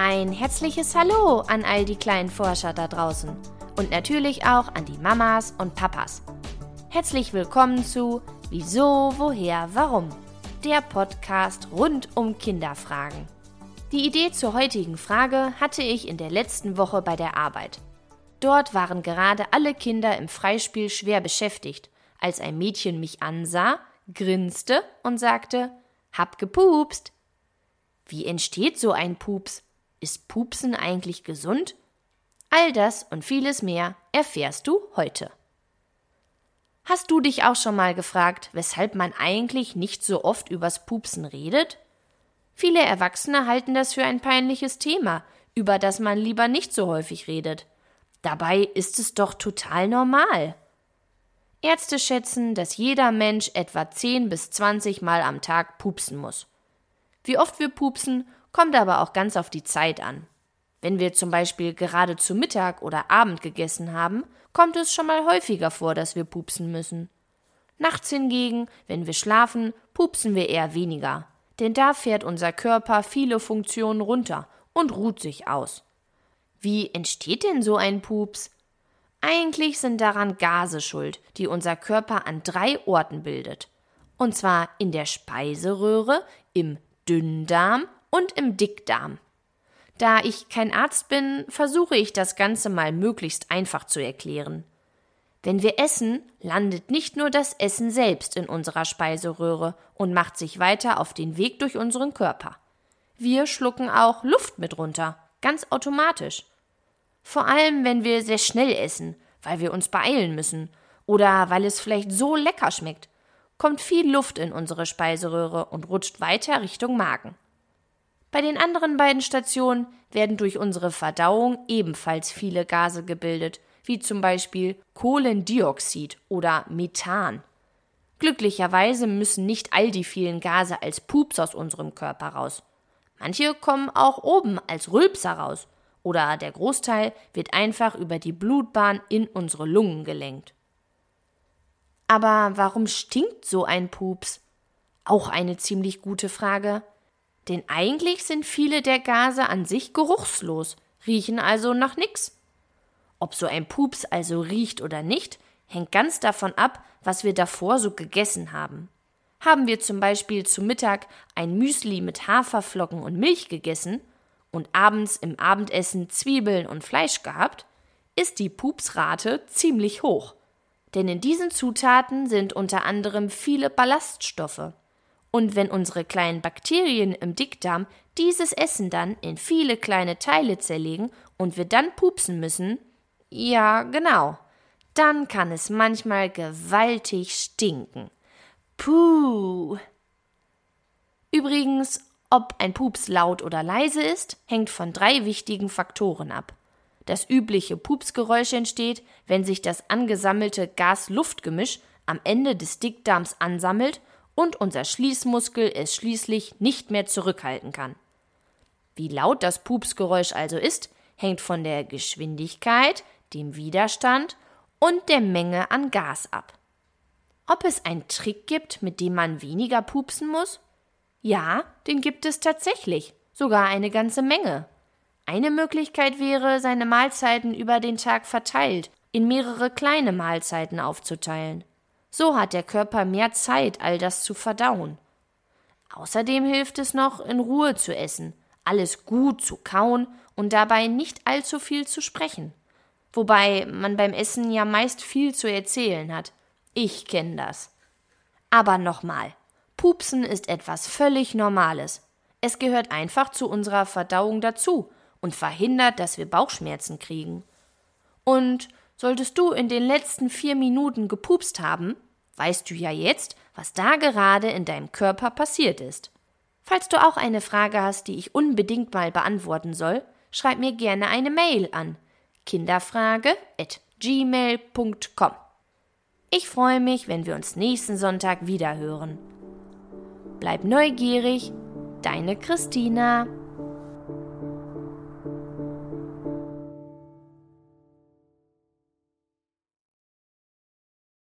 Ein herzliches Hallo an all die kleinen Forscher da draußen und natürlich auch an die Mamas und Papas. Herzlich willkommen zu Wieso, Woher, Warum? Der Podcast rund um Kinderfragen. Die Idee zur heutigen Frage hatte ich in der letzten Woche bei der Arbeit. Dort waren gerade alle Kinder im Freispiel schwer beschäftigt, als ein Mädchen mich ansah, grinste und sagte, hab gepupst. Wie entsteht so ein Pups? Ist Pupsen eigentlich gesund? All das und vieles mehr erfährst du heute. Hast du dich auch schon mal gefragt, weshalb man eigentlich nicht so oft übers Pupsen redet? Viele Erwachsene halten das für ein peinliches Thema, über das man lieber nicht so häufig redet. Dabei ist es doch total normal. Ärzte schätzen, dass jeder Mensch etwa 10 bis 20 Mal am Tag pupsen muss. Wie oft wir pupsen, kommt aber auch ganz auf die Zeit an. Wenn wir zum Beispiel gerade zu Mittag oder Abend gegessen haben, kommt es schon mal häufiger vor, dass wir pupsen müssen. Nachts hingegen, wenn wir schlafen, pupsen wir eher weniger denn da fährt unser Körper viele Funktionen runter und ruht sich aus. Wie entsteht denn so ein Pups? Eigentlich sind daran Gase schuld, die unser Körper an drei Orten bildet. Und zwar in der Speiseröhre, im Dünndarm und im Dickdarm. Da ich kein Arzt bin, versuche ich das Ganze mal möglichst einfach zu erklären. Wenn wir essen, landet nicht nur das Essen selbst in unserer Speiseröhre und macht sich weiter auf den Weg durch unseren Körper. Wir schlucken auch Luft mit runter, ganz automatisch. Vor allem, wenn wir sehr schnell essen, weil wir uns beeilen müssen oder weil es vielleicht so lecker schmeckt, kommt viel Luft in unsere Speiseröhre und rutscht weiter Richtung Magen. Bei den anderen beiden Stationen werden durch unsere Verdauung ebenfalls viele Gase gebildet, wie zum Beispiel Kohlendioxid oder Methan. Glücklicherweise müssen nicht all die vielen Gase als Pups aus unserem Körper raus. Manche kommen auch oben als Rülpser raus oder der Großteil wird einfach über die Blutbahn in unsere Lungen gelenkt. Aber warum stinkt so ein Pups? Auch eine ziemlich gute Frage. Denn eigentlich sind viele der Gase an sich geruchslos, riechen also nach nix. Ob so ein Pups also riecht oder nicht, hängt ganz davon ab, was wir davor so gegessen haben. Haben wir zum Beispiel zu Mittag ein Müsli mit Haferflocken und Milch gegessen und abends im Abendessen Zwiebeln und Fleisch gehabt, ist die Pupsrate ziemlich hoch. Denn in diesen Zutaten sind unter anderem viele Ballaststoffe. Und wenn unsere kleinen Bakterien im Dickdarm dieses Essen dann in viele kleine Teile zerlegen und wir dann pupsen müssen, ja, genau. Dann kann es manchmal gewaltig stinken. Puh. Übrigens, ob ein Pups laut oder leise ist, hängt von drei wichtigen Faktoren ab. Das übliche Pupsgeräusch entsteht, wenn sich das angesammelte Gas-Luft-Gemisch am Ende des Dickdarms ansammelt und unser Schließmuskel es schließlich nicht mehr zurückhalten kann. Wie laut das Pupsgeräusch also ist, hängt von der Geschwindigkeit, dem Widerstand und der Menge an Gas ab. Ob es einen Trick gibt, mit dem man weniger pupsen muss? Ja, den gibt es tatsächlich, sogar eine ganze Menge. Eine Möglichkeit wäre, seine Mahlzeiten über den Tag verteilt in mehrere kleine Mahlzeiten aufzuteilen. So hat der Körper mehr Zeit, all das zu verdauen. Außerdem hilft es noch, in Ruhe zu essen, alles gut zu kauen und dabei nicht allzu viel zu sprechen. Wobei man beim Essen ja meist viel zu erzählen hat. Ich kenne das. Aber nochmal. Pupsen ist etwas völlig Normales. Es gehört einfach zu unserer Verdauung dazu und verhindert, dass wir Bauchschmerzen kriegen. Und solltest du in den letzten vier Minuten gepupst haben, weißt du ja jetzt, was da gerade in deinem Körper passiert ist. Falls du auch eine Frage hast, die ich unbedingt mal beantworten soll, schreib mir gerne eine Mail an kinderfrage at gmail.com. Ich freue mich, wenn wir uns nächsten Sonntag wieder hören. Bleib neugierig, deine Christina.